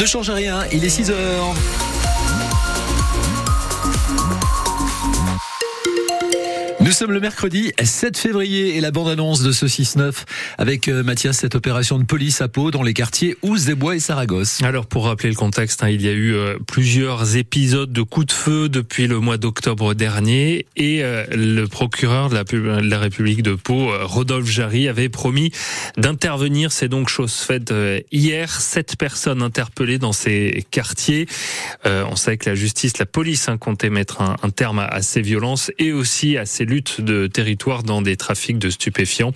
Ne change rien, il est 6 heures. Nous sommes le mercredi 7 février et la bande-annonce de ce 6-9 avec euh, Mathias, cette opération de police à Pau dans les quartiers Ouse des Bois et Saragosse. Alors pour rappeler le contexte, hein, il y a eu euh, plusieurs épisodes de coups de feu depuis le mois d'octobre dernier et euh, le procureur de la, République de Pau, Rodolphe Jarry, avait promis d'intervenir. C'est donc chose faite hier. Sept personnes interpellées dans ces quartiers. on sait que la justice, la police hein, comptait mettre un, terme à, ces violences et aussi à ces de territoire dans des trafics de stupéfiants.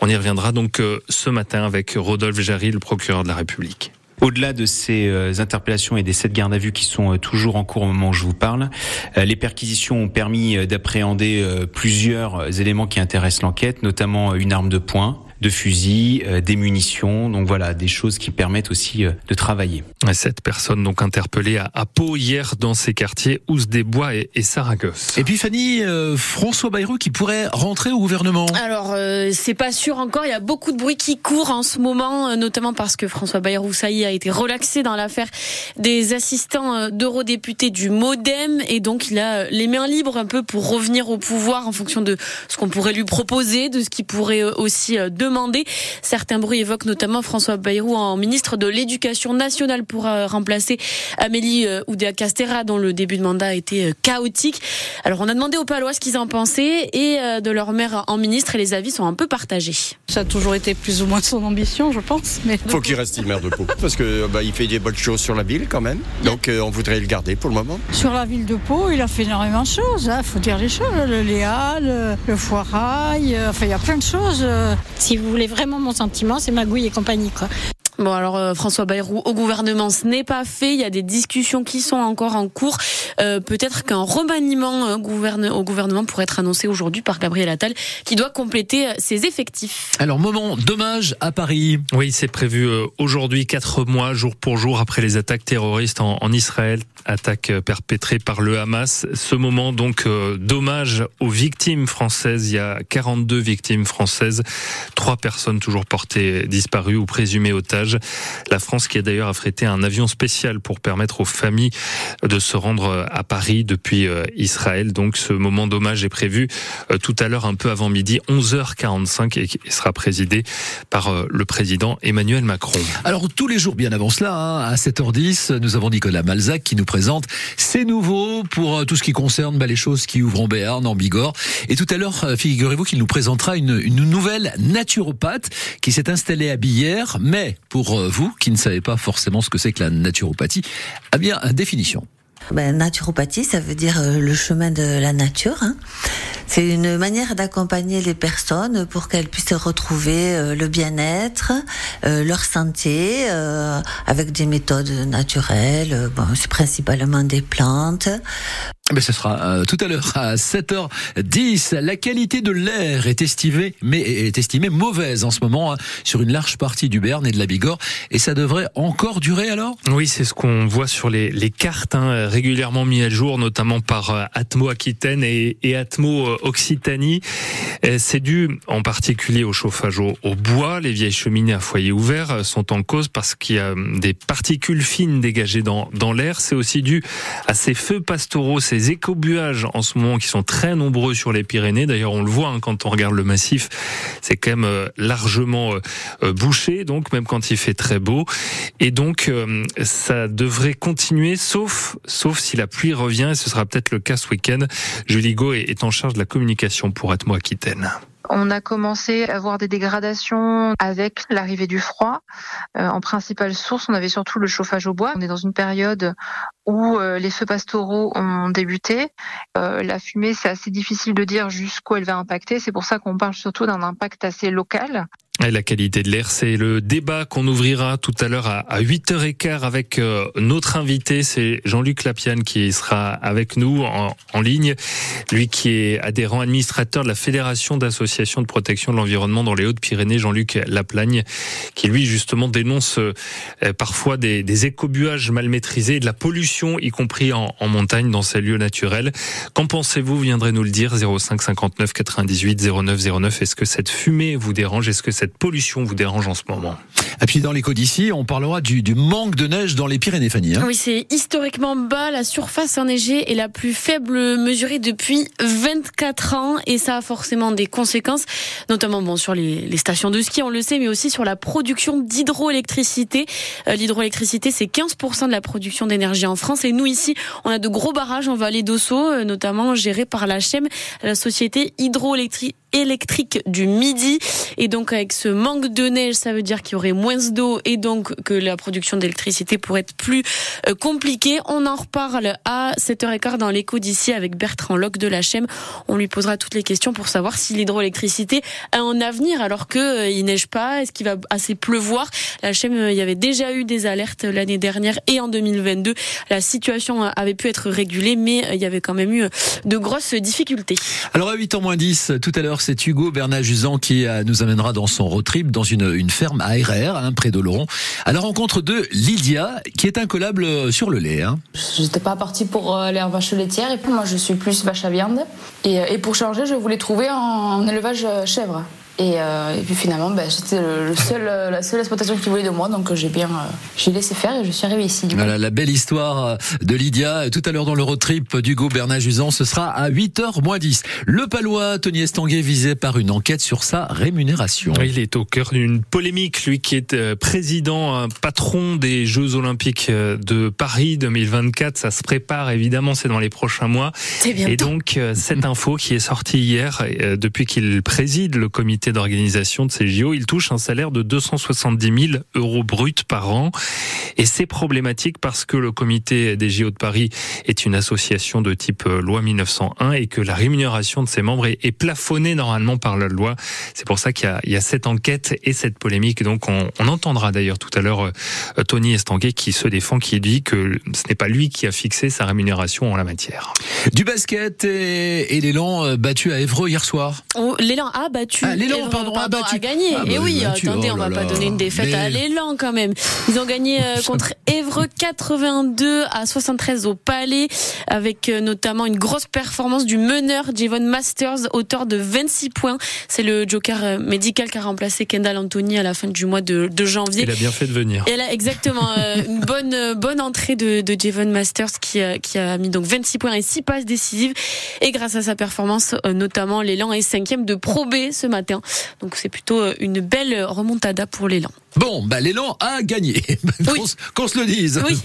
On y reviendra donc euh, ce matin avec Rodolphe Jarry, le procureur de la République. Au-delà de ces euh, interpellations et des sept gardes à vue qui sont euh, toujours en cours au moment où je vous parle, les perquisitions ont permis d'appréhender plusieurs éléments qui intéressent l'enquête, notamment une arme de poing, de fusils, euh, des munitions. Donc voilà, des choses qui permettent aussi euh, de travailler. Cette personne donc interpellée à, Pau hier dans ces quartiers Ouse des Bois et, Saragosse. Et puis Fanny, euh, François Bayrou qui pourrait rentrer au gouvernement. Alors c'est pas sûr encore. Il y a beaucoup de bruit qui court en ce moment, notamment parce que François Bayrou, ça y est, a été relaxé dans l'affaire des assistants d'eurodéputés du MoDem et donc il a les mains libres un peu pour revenir au pouvoir en fonction de ce qu'on pourrait lui proposer, de ce qu'il pourrait aussi demander Certains bruits évoquent notamment François Bayrou en ministre de l'Éducation nationale pour euh, remplacer Amélie euh, Oudéa-Castera dont le début de mandat a été euh, chaotique. Alors on a demandé aux Palois ce qu'ils en pensaient et de leur maire en ministre et les avis sont un peu partagés. Ça a toujours été plus ou moins son ambition, je pense. Mais faut qu'il reste maire de Pau parce que bah, il fait des bonnes choses sur la ville quand même. Donc on voudrait le garder pour le moment. Sur la ville de Pau, il a fait énormément de choses. Il hein. faut dire les choses. Le Léa, le, Foirail, enfin il y a plein de choses. Si vous voulez vraiment mon sentiment, c'est Magouille et compagnie, quoi. Bon alors euh, François Bayrou au gouvernement ce n'est pas fait, il y a des discussions qui sont encore en cours. Euh, peut-être qu'un remaniement euh, au gouvernement pourrait être annoncé aujourd'hui par Gabriel Attal qui doit compléter ses effectifs. Alors moment dommage à Paris. Oui c'est prévu aujourd'hui quatre mois jour pour jour après les attaques terroristes en, en Israël, attaques perpétrées par le Hamas. Ce moment donc dommage aux victimes françaises. Il y a 42 victimes françaises, trois personnes toujours portées disparues ou présumées otages. La France qui a d'ailleurs affrété un avion spécial pour permettre aux familles de se rendre à Paris depuis euh, Israël. Donc ce moment d'hommage est prévu euh, tout à l'heure un peu avant midi, 11h45 et sera présidé par euh, le président Emmanuel Macron. Alors tous les jours bien avant cela, hein, à 7h10, nous avons Nicolas Malzac qui nous présente ses nouveaux pour tout ce qui concerne bah, les choses qui ouvrent en Béarn, en Bigorre. Et tout à l'heure, figurez-vous qu'il nous présentera une, une nouvelle naturopathe qui s'est installée à Billère, mais pour euh, vous qui ne savez pas forcément ce que c'est que la naturopathie, eh bien, définition. Ben, naturopathie, ça veut dire euh, le chemin de la nature. Hein. C'est une manière d'accompagner les personnes pour qu'elles puissent retrouver euh, le bien-être, leur santé, avec des méthodes naturelles. Bon, c'est principalement des plantes. Mais ce sera euh, tout à l'heure à 7h10. La qualité de l'air est estimée, mais est estimée mauvaise en ce moment hein, sur une large partie du Berne et de la Bigorre. Et ça devrait encore durer alors? Oui, c'est ce qu'on voit sur les, les cartes hein, régulièrement mis à jour, notamment par euh, Atmo Aquitaine et, Atmo euh, Occitanie. C'est dû en particulier au chauffage au, au, bois. Les vieilles cheminées à foyer ouvert sont en cause parce qu'il y a des particules fines dégagées dans, dans l'air. C'est aussi dû à ces feux pastoraux, ces écobuages en ce moment qui sont très nombreux sur les Pyrénées. D'ailleurs, on le voit hein, quand on regarde le massif, c'est quand même euh, largement euh, euh, bouché, donc même quand il fait très beau. Et donc, ça devrait continuer, sauf sauf si la pluie revient. Et ce sera peut-être le cas ce week-end. Julie Go est en charge de la communication pour Atmo Aquitaine. On a commencé à voir des dégradations avec l'arrivée du froid. Euh, en principale source, on avait surtout le chauffage au bois. On est dans une période où euh, les feux pastoraux ont débuté. Euh, la fumée, c'est assez difficile de dire jusqu'où elle va impacter. C'est pour ça qu'on parle surtout d'un impact assez local. La qualité de l'air, c'est le débat qu'on ouvrira tout à l'heure à 8h15 avec euh, notre invité, c'est Jean-Luc Lapiane qui sera avec nous en, ligne. Lui qui est adhérent administrateur de la Fédération d'associations de protection de l'environnement dans les Hautes-Pyrénées, Jean-Luc Laplagne, qui lui justement dénonce euh, parfois des, des écobuages mal maîtrisés, de la pollution, y compris en, montagne, dans ces lieux naturels. Qu'en pensez-vous? Viendrez nous le dire 05 59 98 09 09. Est-ce que cette fumée vous dérange? Est-ce que pollution vous dérange en ce moment. Et puis dans l'écho d'ici, on parlera du, du, manque de neige dans les Pyrénées, Fanny. Hein oui, c'est historiquement bas. La surface enneigée est la plus faible mesurée depuis 24 ans et ça a forcément des conséquences, notamment bon sur les, les stations de ski, on le sait, mais aussi sur la production d'hydroélectricité. Euh, L'hydroélectricité, c'est 15% de la production d'énergie en France et nous ici, on a de gros barrages en vallée d'Ossau, euh, notamment gérés par la CHEM, la société hydroélectrique électrique du Midi. Et donc avec ce manque de neige, ça veut dire qu'il y aurait moins d'eau et donc que la production d'électricité pourrait être plus euh, compliquée. On en reparle à 7h15 dans l'écho d'ici avec Bertrand Locke de la Chème. On lui posera toutes les questions pour savoir si l'hydroélectricité a un avenir alors que euh, il neige pas, est-ce qu'il va assez pleuvoir? La Chème, euh, il y avait déjà eu des alertes l'année dernière et en 2022. La situation avait pu être régulée, mais il y avait quand même eu de grosses difficultés. Alors à 8h moins 10, tout à l'heure, c'est Hugo Bernard-Jusan qui nous amènera dans son road trip dans une, ferme à RR, hein, près d'Oloron, à la rencontre de Lydia, qui est incollable sur le lait. Hein. J'étais pas partie pour euh, les vaches laitières, et puis moi je suis plus vache à viande. Et, et pour changer, je voulais trouver un élevage chèvre. Et, euh, et, puis finalement, ben, j'étais le seul, euh, la seule exploitation qui voulait de moi, donc j'ai bien, euh, j'ai laissé faire et je suis arrivée ici. Voilà la belle histoire de Lydia. Tout à l'heure dans le road trip d'Hugo Bernard-Jusan, ce sera à 8h moins 10. Le Palois, Tony Estanguet, visé par une enquête sur sa rémunération. Il est au cœur d'une polémique, lui qui est président, patron des Jeux Olympiques de Paris 2024. Ça se prépare évidemment, c'est dans les prochains mois. Et donc, cette info qui est sortie hier, depuis qu'il préside le comité d'organisation de ces JO, il touche un salaire de 270 000 euros bruts par an. Et c'est problématique parce que le comité des JO de Paris est une association de type euh, loi 1901 et que la rémunération de ses membres est, plafonnée normalement par la loi. C'est pour ça qu'il y, y, a cette enquête et cette polémique. Donc on, on entendra d'ailleurs tout à l'heure euh, Tony Estanguet qui se défend, qui dit que ce n'est pas lui qui a fixé sa rémunération en la matière. Du basket et, et l'élan euh, battu à Évreux hier soir. Oh, l'élan a battu. Ah, l'élan, pardon, a battu. A gagné. Ah, et bah, oui, battu. attendez, Oh on va là pas là. donner une défaite Mais- à l'élan quand même. Ils ont gagné euh, contre Évreux 82 à 73 au Palais, avec euh, notamment une grosse performance du meneur Javon Masters, auteur de 26 points. C'est le joker euh, médical qui a remplacé Kendall Anthony à la fin du mois de, de janvier. Il a bien fait de venir. Et là, exactement, euh, une bonne euh, bonne entrée de, de Javon Masters qui, a- qui a mis donc 26 points et 6 passes décisives. Et grâce à sa performance, euh, notamment, l'élan est cinquième de Pro B ce matin. Donc c'est plutôt euh, une belle remontada pour l'élan. Bon, bah l'élan a gagné. Qu'on se- Qu'on se le dise. Oui.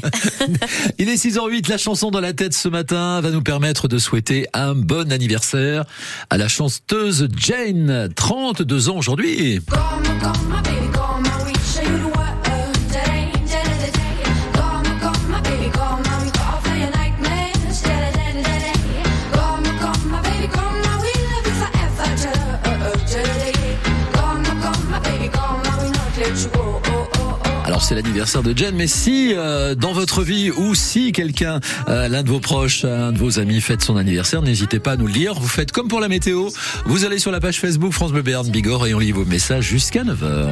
Il est 6h08, la chanson dans la tête ce matin va nous permettre de souhaiter un bon anniversaire à la chanteuse Jane, 32 ans aujourd'hui. Alors c'est l'anniversaire de Jane, mais si euh, dans votre vie ou si quelqu'un, euh, l'un de vos proches, un de vos amis fête son anniversaire, n'hésitez pas à nous le dire. Vous faites comme pour la météo, vous allez sur la page Facebook France Bleu Bigorre et on lit vos messages jusqu'à 9h.